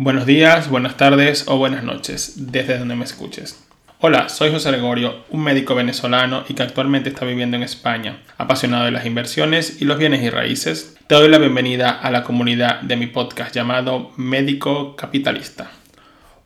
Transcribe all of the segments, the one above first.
Buenos días, buenas tardes o buenas noches, desde donde me escuches. Hola, soy José Gregorio, un médico venezolano y que actualmente está viviendo en España, apasionado de las inversiones y los bienes y raíces. Te doy la bienvenida a la comunidad de mi podcast llamado Médico Capitalista.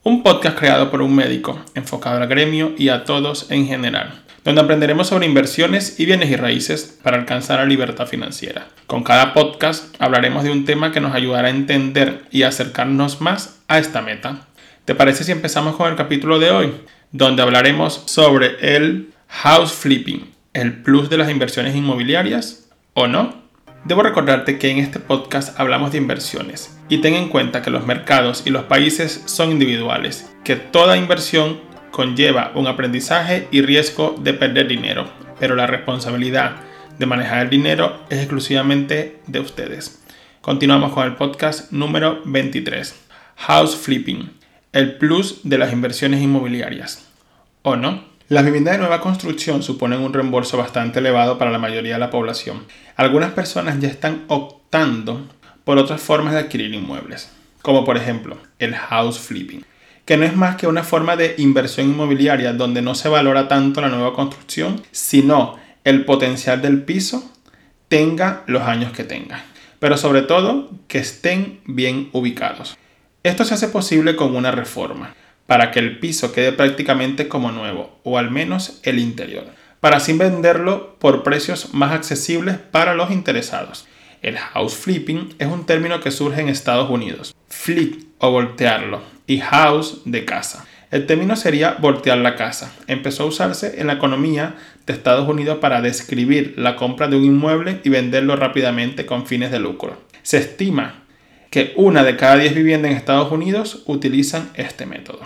Un podcast creado por un médico, enfocado al gremio y a todos en general donde aprenderemos sobre inversiones y bienes y raíces para alcanzar la libertad financiera. Con cada podcast hablaremos de un tema que nos ayudará a entender y acercarnos más a esta meta. ¿Te parece si empezamos con el capítulo de hoy? Donde hablaremos sobre el house flipping, el plus de las inversiones inmobiliarias o no. Debo recordarte que en este podcast hablamos de inversiones y ten en cuenta que los mercados y los países son individuales, que toda inversión conlleva un aprendizaje y riesgo de perder dinero, pero la responsabilidad de manejar el dinero es exclusivamente de ustedes. Continuamos con el podcast número 23, House Flipping, el plus de las inversiones inmobiliarias. ¿O no? Las viviendas de nueva construcción suponen un reembolso bastante elevado para la mayoría de la población. Algunas personas ya están optando por otras formas de adquirir inmuebles, como por ejemplo el house flipping que no es más que una forma de inversión inmobiliaria donde no se valora tanto la nueva construcción, sino el potencial del piso tenga los años que tenga, pero sobre todo que estén bien ubicados. Esto se hace posible con una reforma, para que el piso quede prácticamente como nuevo, o al menos el interior, para así venderlo por precios más accesibles para los interesados. El house flipping es un término que surge en Estados Unidos. Flip o voltearlo y house de casa. El término sería voltear la casa. Empezó a usarse en la economía de Estados Unidos para describir la compra de un inmueble y venderlo rápidamente con fines de lucro. Se estima que una de cada diez viviendas en Estados Unidos utilizan este método.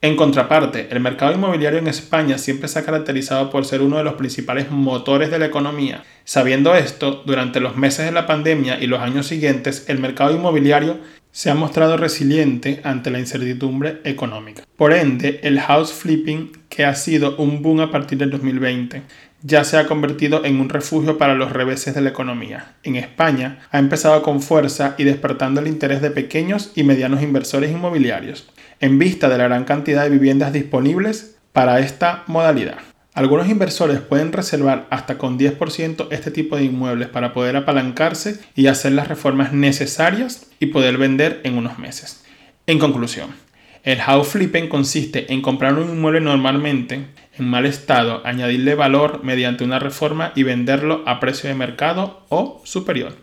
En contraparte, el mercado inmobiliario en España siempre se ha caracterizado por ser uno de los principales motores de la economía. Sabiendo esto, durante los meses de la pandemia y los años siguientes, el mercado inmobiliario se ha mostrado resiliente ante la incertidumbre económica. Por ende, el house flipping, que ha sido un boom a partir del 2020, ya se ha convertido en un refugio para los reveses de la economía. En España ha empezado con fuerza y despertando el interés de pequeños y medianos inversores inmobiliarios, en vista de la gran cantidad de viviendas disponibles para esta modalidad. Algunos inversores pueden reservar hasta con 10% este tipo de inmuebles para poder apalancarse y hacer las reformas necesarias y poder vender en unos meses. En conclusión, el house flipping consiste en comprar un inmueble normalmente en mal estado, añadirle valor mediante una reforma y venderlo a precio de mercado o superior.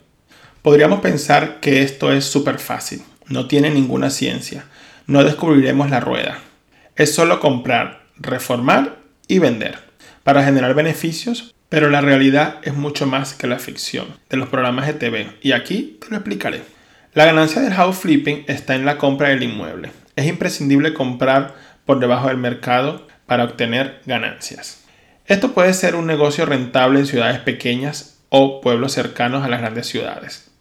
Podríamos pensar que esto es súper fácil, no tiene ninguna ciencia, no descubriremos la rueda. Es solo comprar, reformar y vender para generar beneficios, pero la realidad es mucho más que la ficción de los programas de TV y aquí te lo explicaré. La ganancia del house flipping está en la compra del inmueble. Es imprescindible comprar por debajo del mercado para obtener ganancias. Esto puede ser un negocio rentable en ciudades pequeñas o pueblos cercanos a las grandes ciudades,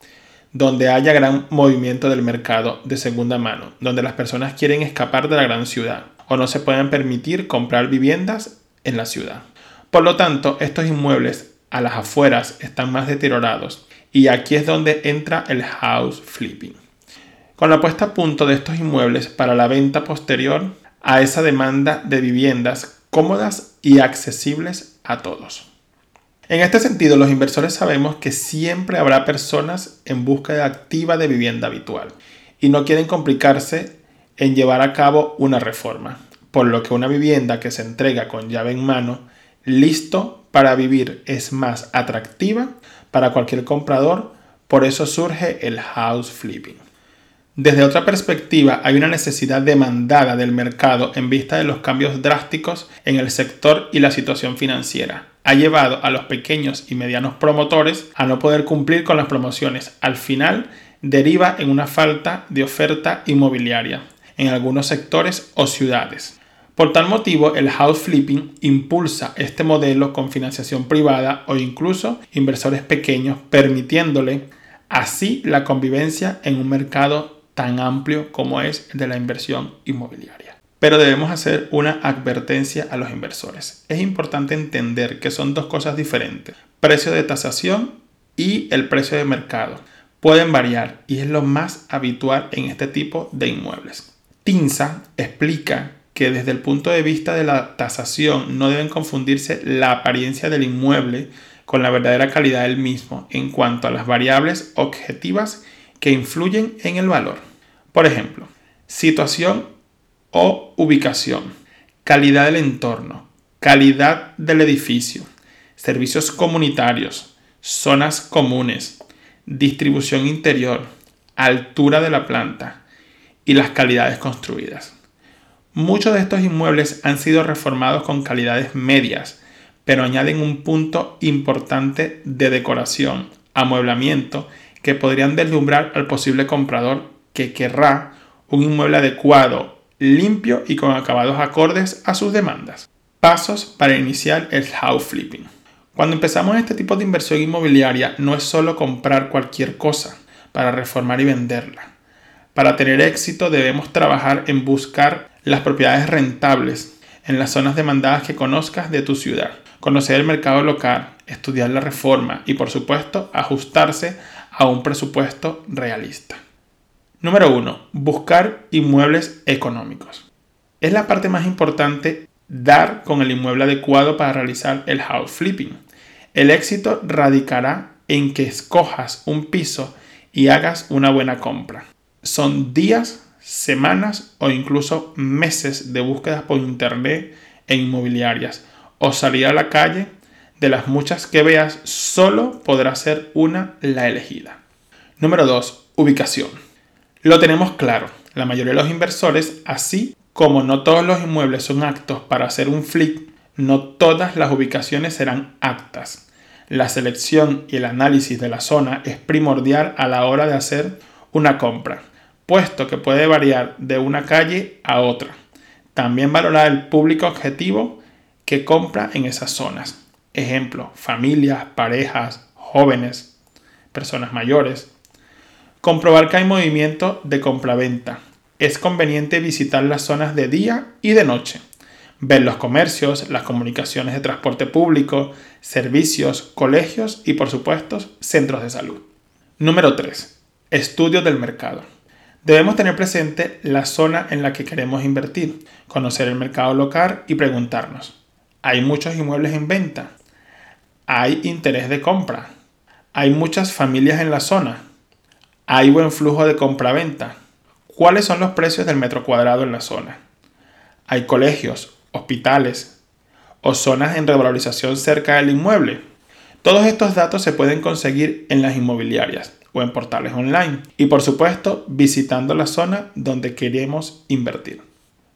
donde haya gran movimiento del mercado de segunda mano, donde las personas quieren escapar de la gran ciudad o no se pueden permitir comprar viviendas en la ciudad. Por lo tanto, estos inmuebles a las afueras están más deteriorados y aquí es donde entra el house flipping. Con la puesta a punto de estos inmuebles para la venta posterior a esa demanda de viviendas cómodas y accesibles a todos. En este sentido, los inversores sabemos que siempre habrá personas en búsqueda activa de vivienda habitual y no quieren complicarse en llevar a cabo una reforma por lo que una vivienda que se entrega con llave en mano, listo para vivir, es más atractiva para cualquier comprador, por eso surge el house flipping. Desde otra perspectiva, hay una necesidad demandada del mercado en vista de los cambios drásticos en el sector y la situación financiera. Ha llevado a los pequeños y medianos promotores a no poder cumplir con las promociones. Al final, deriva en una falta de oferta inmobiliaria en algunos sectores o ciudades. Por tal motivo, el house flipping impulsa este modelo con financiación privada o incluso inversores pequeños, permitiéndole así la convivencia en un mercado tan amplio como es el de la inversión inmobiliaria. Pero debemos hacer una advertencia a los inversores. Es importante entender que son dos cosas diferentes, precio de tasación y el precio de mercado. pueden variar y es lo más habitual en este tipo de inmuebles. Tinsa explica que desde el punto de vista de la tasación no deben confundirse la apariencia del inmueble con la verdadera calidad del mismo en cuanto a las variables objetivas que influyen en el valor. Por ejemplo, situación o ubicación, calidad del entorno, calidad del edificio, servicios comunitarios, zonas comunes, distribución interior, altura de la planta y las calidades construidas. Muchos de estos inmuebles han sido reformados con calidades medias, pero añaden un punto importante de decoración, amueblamiento, que podrían deslumbrar al posible comprador que querrá un inmueble adecuado, limpio y con acabados acordes a sus demandas. Pasos para iniciar el house flipping. Cuando empezamos este tipo de inversión inmobiliaria no es solo comprar cualquier cosa para reformar y venderla. Para tener éxito debemos trabajar en buscar las propiedades rentables en las zonas demandadas que conozcas de tu ciudad, conocer el mercado local, estudiar la reforma y por supuesto ajustarse a un presupuesto realista. Número 1. Buscar inmuebles económicos. Es la parte más importante dar con el inmueble adecuado para realizar el house flipping. El éxito radicará en que escojas un piso y hagas una buena compra. Son días, semanas o incluso meses de búsquedas por internet e inmobiliarias o salir a la calle. De las muchas que veas, solo podrá ser una la elegida. Número 2. Ubicación. Lo tenemos claro. La mayoría de los inversores, así como no todos los inmuebles son aptos para hacer un flip, no todas las ubicaciones serán aptas. La selección y el análisis de la zona es primordial a la hora de hacer una compra, puesto que puede variar de una calle a otra. También valorar el público objetivo que compra en esas zonas. Ejemplo, familias, parejas, jóvenes, personas mayores. Comprobar que hay movimiento de compra-venta es conveniente visitar las zonas de día y de noche, ver los comercios, las comunicaciones de transporte público, servicios, colegios y por supuesto centros de salud. Número 3. Estudio del mercado. Debemos tener presente la zona en la que queremos invertir, conocer el mercado local y preguntarnos, ¿hay muchos inmuebles en venta? ¿Hay interés de compra? ¿Hay muchas familias en la zona? ¿Hay buen flujo de compra-venta? ¿Cuáles son los precios del metro cuadrado en la zona? ¿Hay colegios, hospitales o zonas en revalorización cerca del inmueble? Todos estos datos se pueden conseguir en las inmobiliarias o en portales online y por supuesto visitando la zona donde queremos invertir.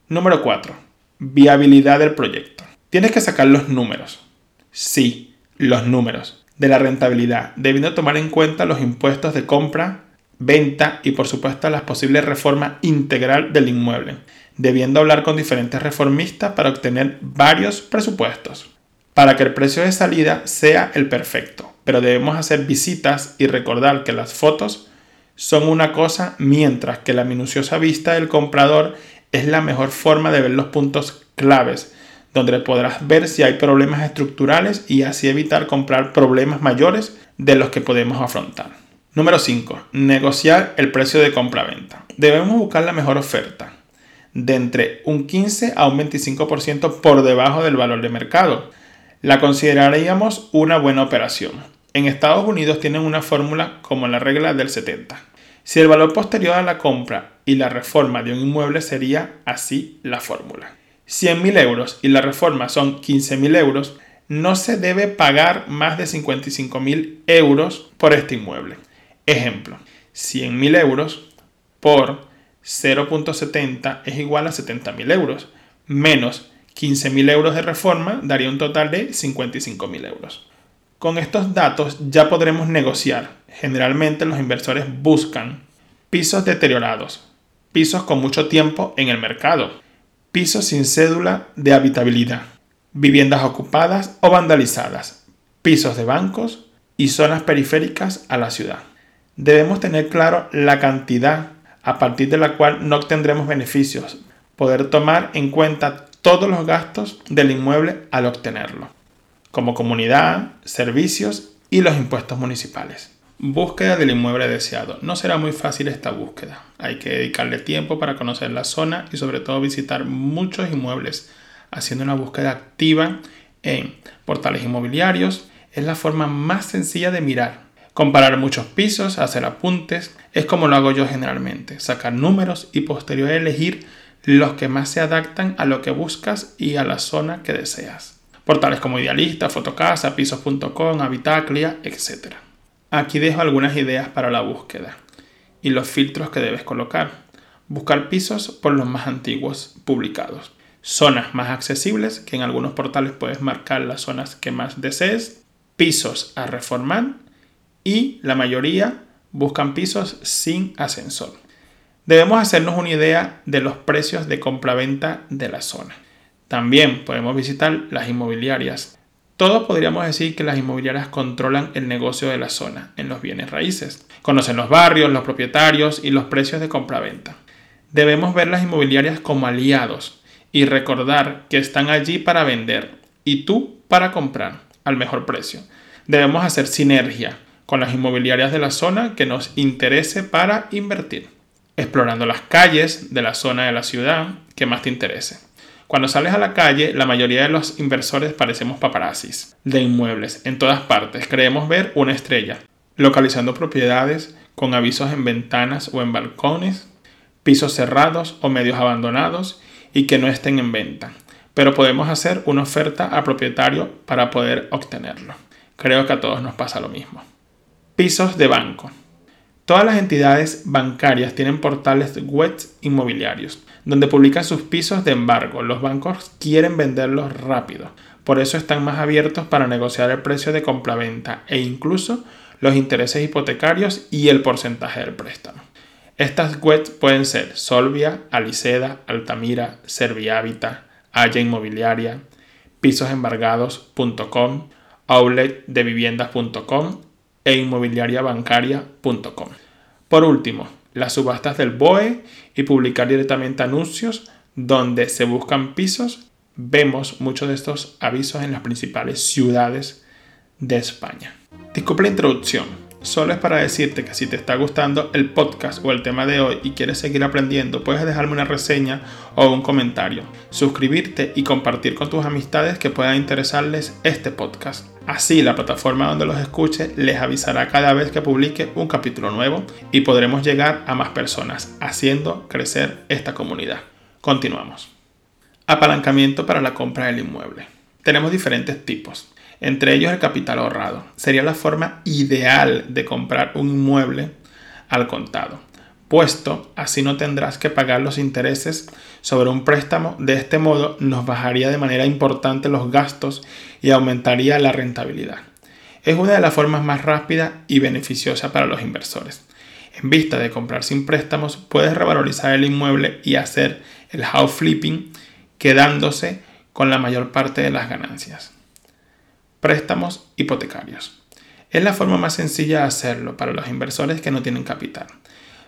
Número 4. Viabilidad del proyecto. Tienes que sacar los números. Sí, los números de la rentabilidad, debiendo tomar en cuenta los impuestos de compra venta y por supuesto las posibles reformas integral del inmueble, debiendo hablar con diferentes reformistas para obtener varios presupuestos, para que el precio de salida sea el perfecto. Pero debemos hacer visitas y recordar que las fotos son una cosa mientras que la minuciosa vista del comprador es la mejor forma de ver los puntos claves, donde podrás ver si hay problemas estructurales y así evitar comprar problemas mayores de los que podemos afrontar. Número 5. Negociar el precio de compra-venta. Debemos buscar la mejor oferta, de entre un 15 a un 25% por debajo del valor de mercado. La consideraríamos una buena operación. En Estados Unidos tienen una fórmula como la regla del 70. Si el valor posterior a la compra y la reforma de un inmueble sería así la fórmula. 100.000 euros y la reforma son 15.000 euros, no se debe pagar más de 55.000 euros por este inmueble. Ejemplo, 100.000 euros por 0.70 es igual a 70.000 euros, menos 15.000 euros de reforma daría un total de 55.000 euros. Con estos datos ya podremos negociar. Generalmente los inversores buscan pisos deteriorados, pisos con mucho tiempo en el mercado, pisos sin cédula de habitabilidad, viviendas ocupadas o vandalizadas, pisos de bancos y zonas periféricas a la ciudad debemos tener claro la cantidad a partir de la cual no obtendremos beneficios, poder tomar en cuenta todos los gastos del inmueble al obtenerlo, como comunidad, servicios y los impuestos municipales. Búsqueda del inmueble deseado. No será muy fácil esta búsqueda. Hay que dedicarle tiempo para conocer la zona y sobre todo visitar muchos inmuebles, haciendo una búsqueda activa en portales inmobiliarios. Es la forma más sencilla de mirar. Comparar muchos pisos, hacer apuntes, es como lo hago yo generalmente. Sacar números y posterior elegir los que más se adaptan a lo que buscas y a la zona que deseas. Portales como Idealista, Fotocasa, Pisos.com, Habitaclia, etc. Aquí dejo algunas ideas para la búsqueda y los filtros que debes colocar. Buscar pisos por los más antiguos publicados. Zonas más accesibles, que en algunos portales puedes marcar las zonas que más desees. Pisos a reformar y la mayoría buscan pisos sin ascensor. Debemos hacernos una idea de los precios de compraventa de la zona. También podemos visitar las inmobiliarias todos podríamos decir que las inmobiliarias controlan el negocio de la zona en los bienes raíces. Conocen los barrios, los propietarios y los precios de compraventa. Debemos ver las inmobiliarias como aliados y recordar que están allí para vender y tú para comprar al mejor precio. Debemos hacer sinergia con las inmobiliarias de la zona que nos interese para invertir, explorando las calles de la zona de la ciudad que más te interese. Cuando sales a la calle, la mayoría de los inversores parecemos paparazzis de inmuebles. En todas partes creemos ver una estrella, localizando propiedades con avisos en ventanas o en balcones, pisos cerrados o medios abandonados y que no estén en venta. Pero podemos hacer una oferta a propietario para poder obtenerlo. Creo que a todos nos pasa lo mismo. Pisos de banco. Todas las entidades bancarias tienen portales web inmobiliarios donde publican sus pisos de embargo. Los bancos quieren venderlos rápido, por eso están más abiertos para negociar el precio de compraventa e incluso los intereses hipotecarios y el porcentaje del préstamo. Estas webs pueden ser Solvia, Aliceda, Altamira, Servihabita, Haya Inmobiliaria, pisosembargados.com, outletdeviviendas.com e inmobiliariabancaria.com. Por último, las subastas del BOE y publicar directamente anuncios donde se buscan pisos. Vemos muchos de estos avisos en las principales ciudades de España. Disculpe la introducción, solo es para decirte que si te está gustando el podcast o el tema de hoy y quieres seguir aprendiendo, puedes dejarme una reseña o un comentario, suscribirte y compartir con tus amistades que puedan interesarles este podcast. Así la plataforma donde los escuche les avisará cada vez que publique un capítulo nuevo y podremos llegar a más personas, haciendo crecer esta comunidad. Continuamos. Apalancamiento para la compra del inmueble. Tenemos diferentes tipos, entre ellos el capital ahorrado. Sería la forma ideal de comprar un inmueble al contado puesto, así no tendrás que pagar los intereses sobre un préstamo. De este modo nos bajaría de manera importante los gastos y aumentaría la rentabilidad. Es una de las formas más rápidas y beneficiosa para los inversores. En vista de comprar sin préstamos, puedes revalorizar el inmueble y hacer el house flipping quedándose con la mayor parte de las ganancias. Préstamos hipotecarios. Es la forma más sencilla de hacerlo para los inversores que no tienen capital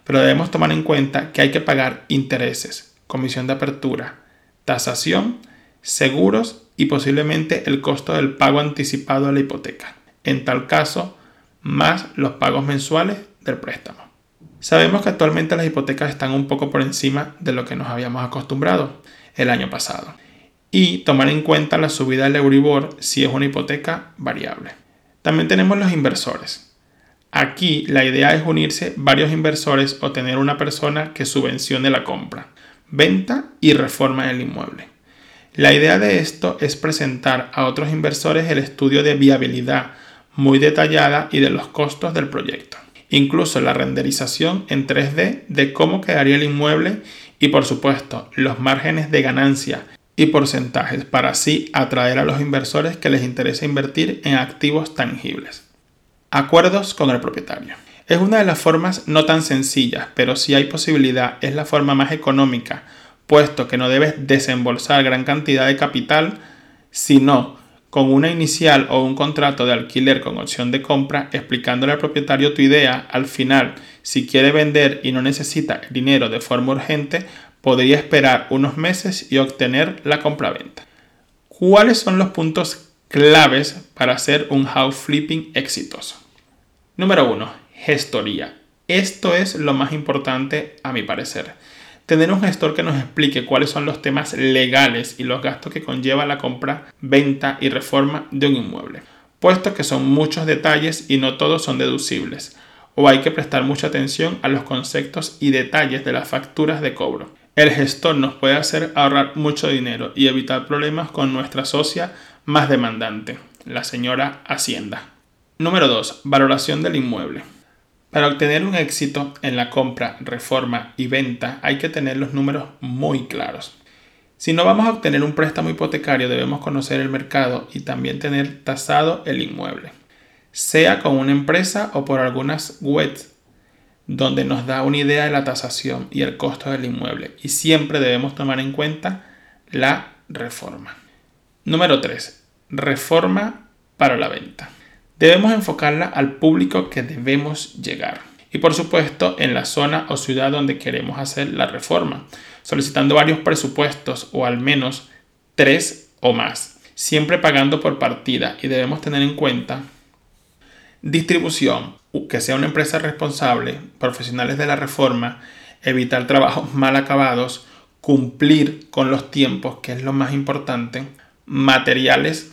pero debemos tomar en cuenta que hay que pagar intereses, comisión de apertura, tasación, seguros y posiblemente el costo del pago anticipado de la hipoteca. En tal caso, más los pagos mensuales del préstamo. Sabemos que actualmente las hipotecas están un poco por encima de lo que nos habíamos acostumbrado el año pasado. Y tomar en cuenta la subida del Euribor si es una hipoteca variable. También tenemos los inversores. Aquí la idea es unirse varios inversores o tener una persona que subvencione la compra, venta y reforma del inmueble. La idea de esto es presentar a otros inversores el estudio de viabilidad muy detallada y de los costos del proyecto. Incluso la renderización en 3D de cómo quedaría el inmueble y por supuesto los márgenes de ganancia y porcentajes para así atraer a los inversores que les interesa invertir en activos tangibles. Acuerdos con el propietario. Es una de las formas no tan sencillas, pero si hay posibilidad es la forma más económica, puesto que no debes desembolsar gran cantidad de capital, sino con una inicial o un contrato de alquiler con opción de compra, explicándole al propietario tu idea, al final, si quiere vender y no necesita dinero de forma urgente, podría esperar unos meses y obtener la compra-venta. ¿Cuáles son los puntos claves para hacer un house flipping exitoso? Número 1. Gestoría. Esto es lo más importante a mi parecer. Tener un gestor que nos explique cuáles son los temas legales y los gastos que conlleva la compra, venta y reforma de un inmueble, puesto que son muchos detalles y no todos son deducibles, o hay que prestar mucha atención a los conceptos y detalles de las facturas de cobro. El gestor nos puede hacer ahorrar mucho dinero y evitar problemas con nuestra socia más demandante, la señora Hacienda. Número 2. Valoración del inmueble. Para obtener un éxito en la compra, reforma y venta hay que tener los números muy claros. Si no vamos a obtener un préstamo hipotecario debemos conocer el mercado y también tener tasado el inmueble, sea con una empresa o por algunas webs donde nos da una idea de la tasación y el costo del inmueble y siempre debemos tomar en cuenta la reforma. Número 3. Reforma para la venta. Debemos enfocarla al público que debemos llegar. Y por supuesto en la zona o ciudad donde queremos hacer la reforma, solicitando varios presupuestos o al menos tres o más, siempre pagando por partida y debemos tener en cuenta distribución, que sea una empresa responsable, profesionales de la reforma, evitar trabajos mal acabados, cumplir con los tiempos, que es lo más importante, materiales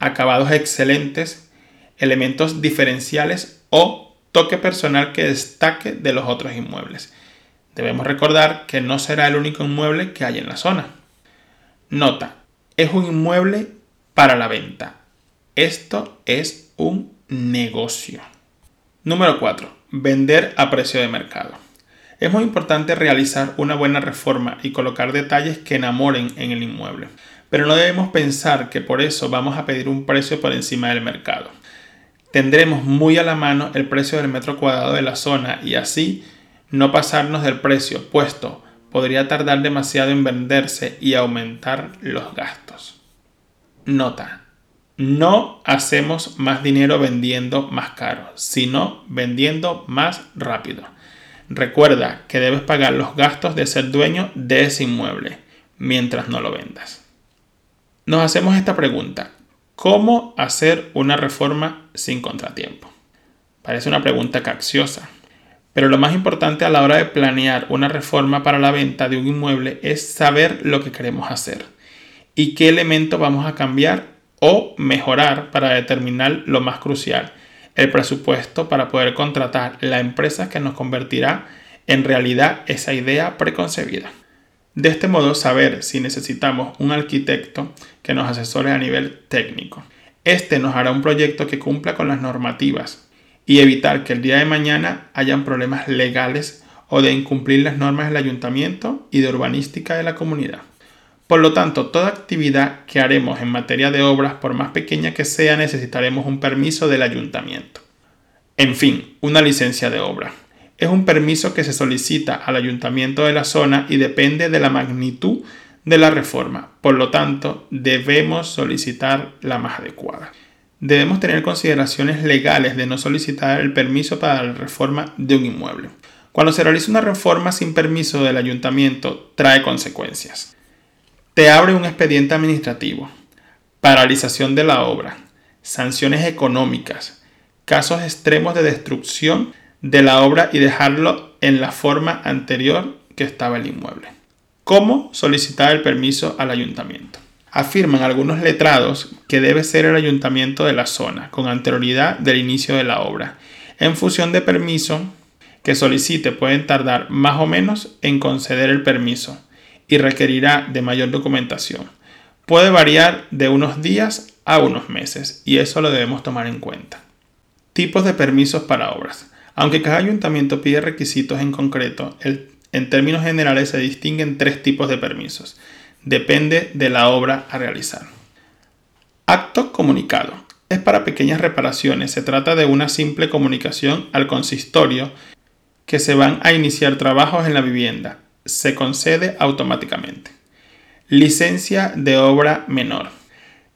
acabados excelentes elementos diferenciales o toque personal que destaque de los otros inmuebles. Debemos recordar que no será el único inmueble que hay en la zona. Nota, es un inmueble para la venta. Esto es un negocio. Número 4. Vender a precio de mercado. Es muy importante realizar una buena reforma y colocar detalles que enamoren en el inmueble, pero no debemos pensar que por eso vamos a pedir un precio por encima del mercado tendremos muy a la mano el precio del metro cuadrado de la zona y así no pasarnos del precio, puesto podría tardar demasiado en venderse y aumentar los gastos. Nota. No hacemos más dinero vendiendo más caro, sino vendiendo más rápido. Recuerda que debes pagar los gastos de ser dueño de ese inmueble mientras no lo vendas. Nos hacemos esta pregunta. ¿Cómo hacer una reforma sin contratiempo? Parece una pregunta capciosa, pero lo más importante a la hora de planear una reforma para la venta de un inmueble es saber lo que queremos hacer y qué elementos vamos a cambiar o mejorar para determinar lo más crucial, el presupuesto para poder contratar la empresa que nos convertirá en realidad esa idea preconcebida. De este modo, saber si necesitamos un arquitecto que nos asesore a nivel técnico. Este nos hará un proyecto que cumpla con las normativas y evitar que el día de mañana hayan problemas legales o de incumplir las normas del ayuntamiento y de urbanística de la comunidad. Por lo tanto, toda actividad que haremos en materia de obras, por más pequeña que sea, necesitaremos un permiso del ayuntamiento. En fin, una licencia de obra es un permiso que se solicita al ayuntamiento de la zona y depende de la magnitud de la reforma. Por lo tanto, debemos solicitar la más adecuada. Debemos tener consideraciones legales de no solicitar el permiso para la reforma de un inmueble. Cuando se realiza una reforma sin permiso del ayuntamiento, trae consecuencias. Te abre un expediente administrativo, paralización de la obra, sanciones económicas, casos extremos de destrucción de la obra y dejarlo en la forma anterior que estaba el inmueble. ¿Cómo solicitar el permiso al ayuntamiento? Afirman algunos letrados que debe ser el ayuntamiento de la zona con anterioridad del inicio de la obra. En función de permiso que solicite pueden tardar más o menos en conceder el permiso y requerirá de mayor documentación. Puede variar de unos días a unos meses y eso lo debemos tomar en cuenta. Tipos de permisos para obras. Aunque cada ayuntamiento pide requisitos en concreto, en términos generales se distinguen tres tipos de permisos. Depende de la obra a realizar. Acto comunicado. Es para pequeñas reparaciones. Se trata de una simple comunicación al consistorio que se van a iniciar trabajos en la vivienda. Se concede automáticamente. Licencia de obra menor.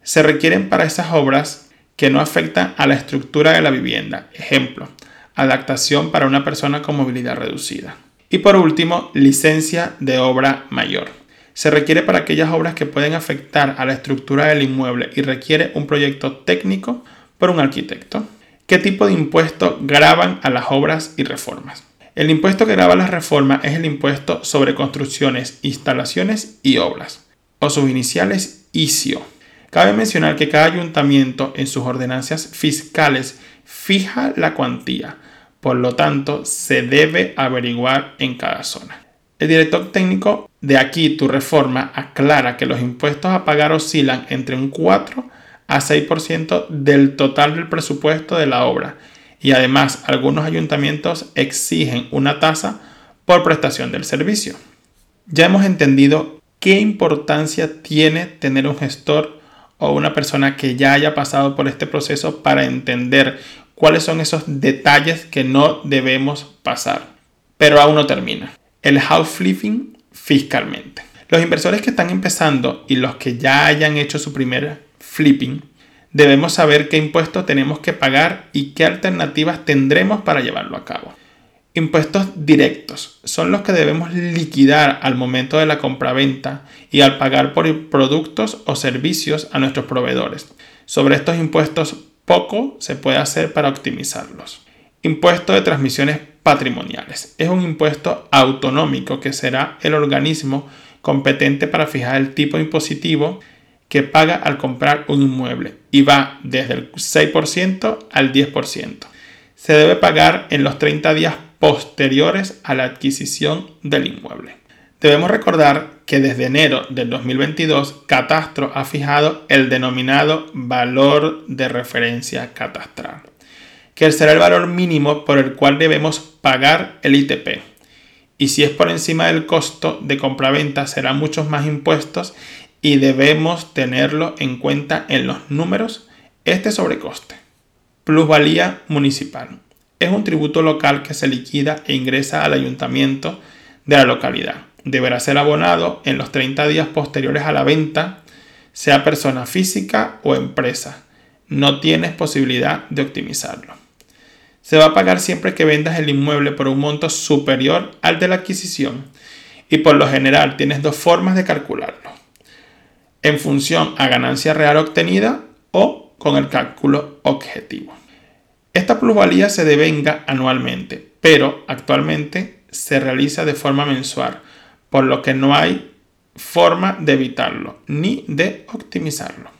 Se requieren para esas obras que no afectan a la estructura de la vivienda. Ejemplo, adaptación para una persona con movilidad reducida. Y por último, licencia de obra mayor. Se requiere para aquellas obras que pueden afectar a la estructura del inmueble y requiere un proyecto técnico por un arquitecto. ¿Qué tipo de impuesto graban a las obras y reformas? El impuesto que graba las reformas es el impuesto sobre construcciones, instalaciones y obras, o sus iniciales ICIO. Cabe mencionar que cada ayuntamiento en sus ordenanzas fiscales fija la cuantía, por lo tanto se debe averiguar en cada zona. El director técnico de aquí tu reforma aclara que los impuestos a pagar oscilan entre un 4 a 6% del total del presupuesto de la obra y además algunos ayuntamientos exigen una tasa por prestación del servicio. Ya hemos entendido qué importancia tiene tener un gestor o una persona que ya haya pasado por este proceso para entender cuáles son esos detalles que no debemos pasar. Pero aún no termina. El house flipping fiscalmente. Los inversores que están empezando y los que ya hayan hecho su primer flipping, debemos saber qué impuestos tenemos que pagar y qué alternativas tendremos para llevarlo a cabo. Impuestos directos son los que debemos liquidar al momento de la compraventa y al pagar por productos o servicios a nuestros proveedores. Sobre estos impuestos poco se puede hacer para optimizarlos. Impuesto de transmisiones patrimoniales. Es un impuesto autonómico que será el organismo competente para fijar el tipo impositivo que paga al comprar un inmueble y va desde el 6% al 10%. Se debe pagar en los 30 días posteriores a la adquisición del inmueble. Debemos recordar que desde enero del 2022 Catastro ha fijado el denominado valor de referencia catastral, que será el valor mínimo por el cual debemos pagar el ITP. Y si es por encima del costo de compraventa serán muchos más impuestos y debemos tenerlo en cuenta en los números este sobrecoste. Plusvalía municipal. Es un tributo local que se liquida e ingresa al ayuntamiento de la localidad. Deberá ser abonado en los 30 días posteriores a la venta, sea persona física o empresa. No tienes posibilidad de optimizarlo. Se va a pagar siempre que vendas el inmueble por un monto superior al de la adquisición y por lo general tienes dos formas de calcularlo en función a ganancia real obtenida o con el cálculo objetivo. Esta plusvalía se devenga anualmente, pero actualmente se realiza de forma mensual, por lo que no hay forma de evitarlo ni de optimizarlo.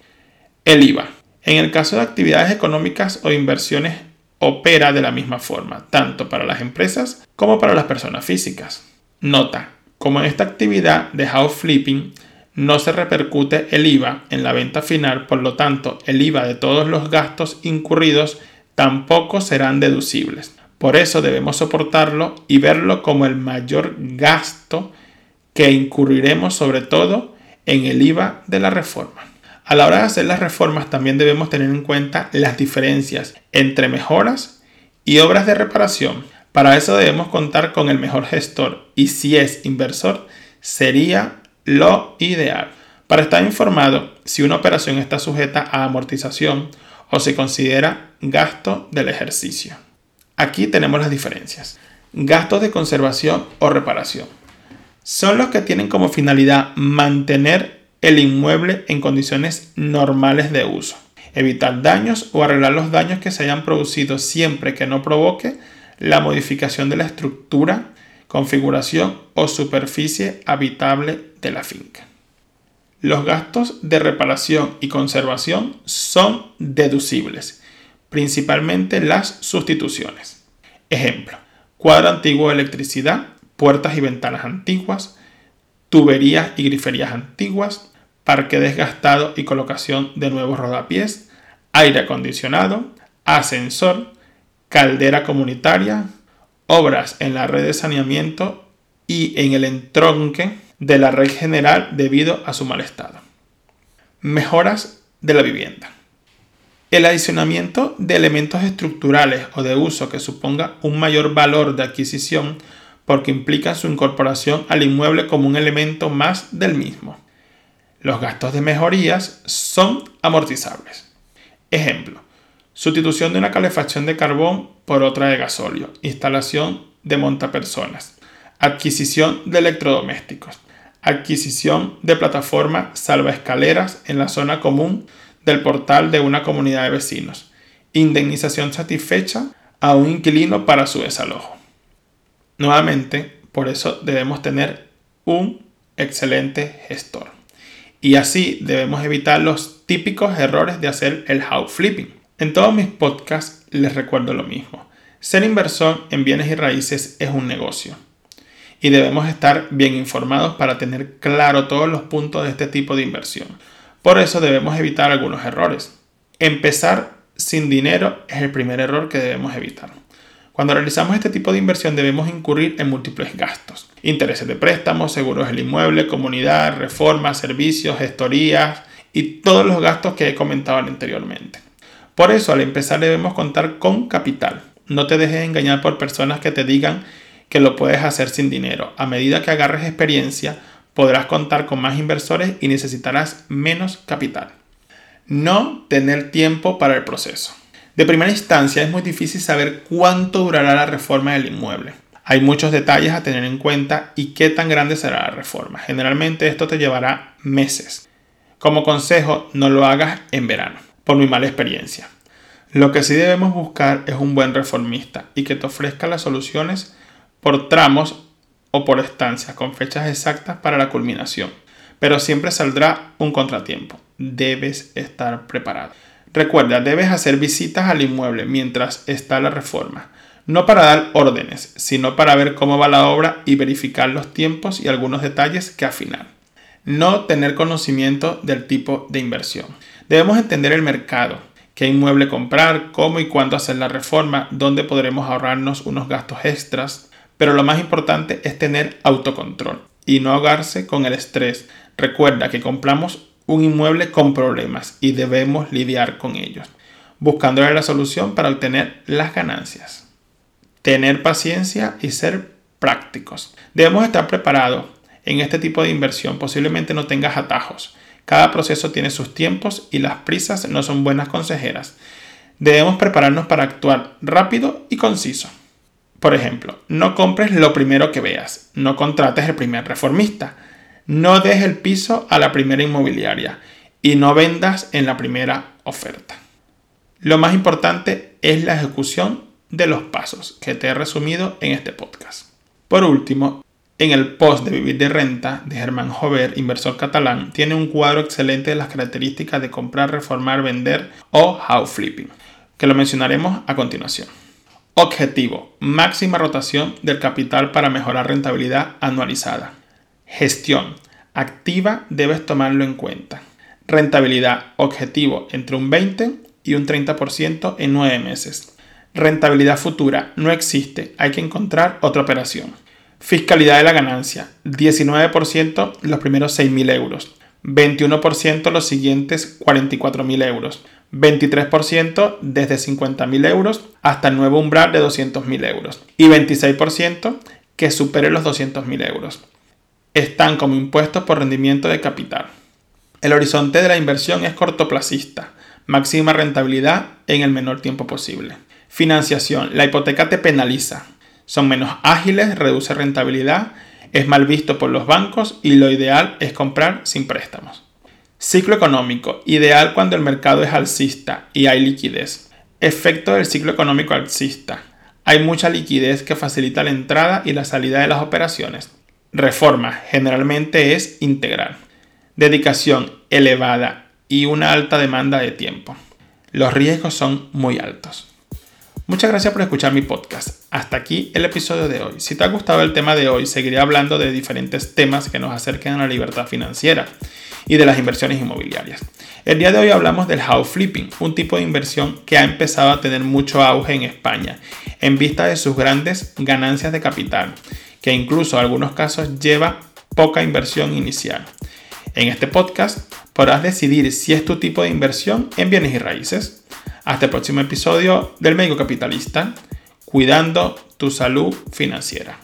El IVA. En el caso de actividades económicas o inversiones opera de la misma forma, tanto para las empresas como para las personas físicas. Nota, como en esta actividad de house flipping no se repercute el IVA en la venta final, por lo tanto el IVA de todos los gastos incurridos tampoco serán deducibles. Por eso debemos soportarlo y verlo como el mayor gasto que incurriremos sobre todo en el IVA de la reforma. A la hora de hacer las reformas también debemos tener en cuenta las diferencias entre mejoras y obras de reparación. Para eso debemos contar con el mejor gestor y si es inversor sería lo ideal. Para estar informado si una operación está sujeta a amortización o se considera gasto del ejercicio. Aquí tenemos las diferencias. Gastos de conservación o reparación. Son los que tienen como finalidad mantener el inmueble en condiciones normales de uso, evitar daños o arreglar los daños que se hayan producido siempre que no provoque la modificación de la estructura configuración o superficie habitable de la finca. Los gastos de reparación y conservación son deducibles, principalmente las sustituciones. Ejemplo, cuadro antiguo de electricidad, puertas y ventanas antiguas, tuberías y griferías antiguas, parque desgastado y colocación de nuevos rodapiés, aire acondicionado, ascensor, caldera comunitaria, obras en la red de saneamiento y en el entronque de la red general debido a su mal estado. Mejoras de la vivienda. El adicionamiento de elementos estructurales o de uso que suponga un mayor valor de adquisición porque implica su incorporación al inmueble como un elemento más del mismo. Los gastos de mejorías son amortizables. Ejemplo, Sustitución de una calefacción de carbón por otra de gasóleo. Instalación de montapersonas. Adquisición de electrodomésticos. Adquisición de plataforma salvaescaleras en la zona común del portal de una comunidad de vecinos. indemnización satisfecha a un inquilino para su desalojo. Nuevamente, por eso debemos tener un excelente gestor. Y así debemos evitar los típicos errores de hacer el house flipping. En todos mis podcasts les recuerdo lo mismo. Ser inversor en bienes y raíces es un negocio. Y debemos estar bien informados para tener claro todos los puntos de este tipo de inversión. Por eso debemos evitar algunos errores. Empezar sin dinero es el primer error que debemos evitar. Cuando realizamos este tipo de inversión debemos incurrir en múltiples gastos. Intereses de préstamos, seguros del inmueble, comunidad, reformas, servicios, gestorías y todos los gastos que he comentado anteriormente. Por eso al empezar debemos contar con capital. No te dejes engañar por personas que te digan que lo puedes hacer sin dinero. A medida que agarres experiencia, podrás contar con más inversores y necesitarás menos capital. No tener tiempo para el proceso. De primera instancia es muy difícil saber cuánto durará la reforma del inmueble. Hay muchos detalles a tener en cuenta y qué tan grande será la reforma. Generalmente esto te llevará meses. Como consejo, no lo hagas en verano, por mi mala experiencia. Lo que sí debemos buscar es un buen reformista y que te ofrezca las soluciones por tramos o por estancias con fechas exactas para la culminación. Pero siempre saldrá un contratiempo. Debes estar preparado. Recuerda, debes hacer visitas al inmueble mientras está la reforma, no para dar órdenes, sino para ver cómo va la obra y verificar los tiempos y algunos detalles que afinar. No tener conocimiento del tipo de inversión. Debemos entender el mercado, qué inmueble comprar, cómo y cuándo hacer la reforma, dónde podremos ahorrarnos unos gastos extras, pero lo más importante es tener autocontrol y no ahogarse con el estrés. Recuerda que compramos un inmueble con problemas y debemos lidiar con ellos, buscándole la solución para obtener las ganancias. Tener paciencia y ser prácticos. Debemos estar preparados en este tipo de inversión. Posiblemente no tengas atajos. Cada proceso tiene sus tiempos y las prisas no son buenas consejeras. Debemos prepararnos para actuar rápido y conciso. Por ejemplo, no compres lo primero que veas, no contrates el primer reformista, no des el piso a la primera inmobiliaria y no vendas en la primera oferta. Lo más importante es la ejecución de los pasos que te he resumido en este podcast. Por último, en el post de Vivir de Renta de Germán Jover, inversor catalán, tiene un cuadro excelente de las características de comprar, reformar, vender o house flipping, que lo mencionaremos a continuación. Objetivo, máxima rotación del capital para mejorar rentabilidad anualizada. Gestión. Activa debes tomarlo en cuenta. Rentabilidad. Objetivo entre un 20 y un 30% en 9 meses. Rentabilidad futura. No existe. Hay que encontrar otra operación. Fiscalidad de la ganancia. 19% los primeros 6.000 euros. 21% los siguientes 44.000 euros. 23% desde 50.000 euros hasta el nuevo umbral de 200.000 euros. Y 26% que supere los 200.000 euros están como impuestos por rendimiento de capital. El horizonte de la inversión es cortoplacista, máxima rentabilidad en el menor tiempo posible. Financiación. La hipoteca te penaliza. Son menos ágiles, reduce rentabilidad, es mal visto por los bancos y lo ideal es comprar sin préstamos. Ciclo económico. Ideal cuando el mercado es alcista y hay liquidez. Efecto del ciclo económico alcista. Hay mucha liquidez que facilita la entrada y la salida de las operaciones. Reforma generalmente es integral. Dedicación elevada y una alta demanda de tiempo. Los riesgos son muy altos. Muchas gracias por escuchar mi podcast. Hasta aquí el episodio de hoy. Si te ha gustado el tema de hoy, seguiré hablando de diferentes temas que nos acerquen a la libertad financiera y de las inversiones inmobiliarias. El día de hoy hablamos del house flipping, un tipo de inversión que ha empezado a tener mucho auge en España en vista de sus grandes ganancias de capital que incluso en algunos casos lleva poca inversión inicial. En este podcast podrás decidir si es tu tipo de inversión en bienes y raíces. Hasta el próximo episodio del Médico Capitalista, cuidando tu salud financiera.